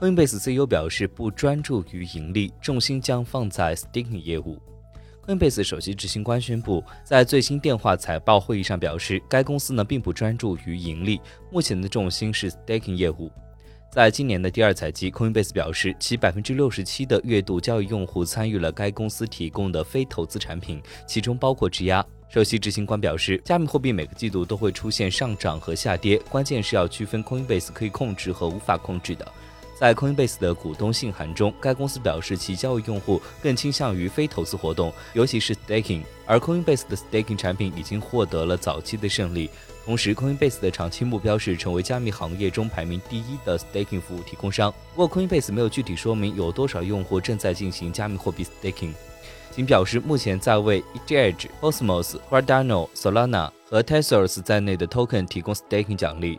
Coinbase CEO 表示，不专注于盈利，重心将放在 staking 业务。Coinbase 首席执行官宣布，在最新电话财报会议上表示，该公司呢并不专注于盈利，目前的重心是 staking 业务。在今年的第二财季，Coinbase 表示，其百分之六十七的月度交易用户参与了该公司提供的非投资产品，其中包括质押。首席执行官表示，加密货币每个季度都会出现上涨和下跌，关键是要区分 Coinbase 可以控制和无法控制的。在 Coinbase 的股东信函中，该公司表示其交易用户更倾向于非投资活动，尤其是 staking，而 Coinbase 的 staking 产品已经获得了早期的胜利。同时，Coinbase 的长期目标是成为加密行业中排名第一的 staking 服务提供商。不过，Coinbase 没有具体说明有多少用户正在进行加密货币 staking，仅表示目前在为 ETH、Cosmos、Cardano、Solana 和 Tezos 在内的 token 提供 staking 奖励。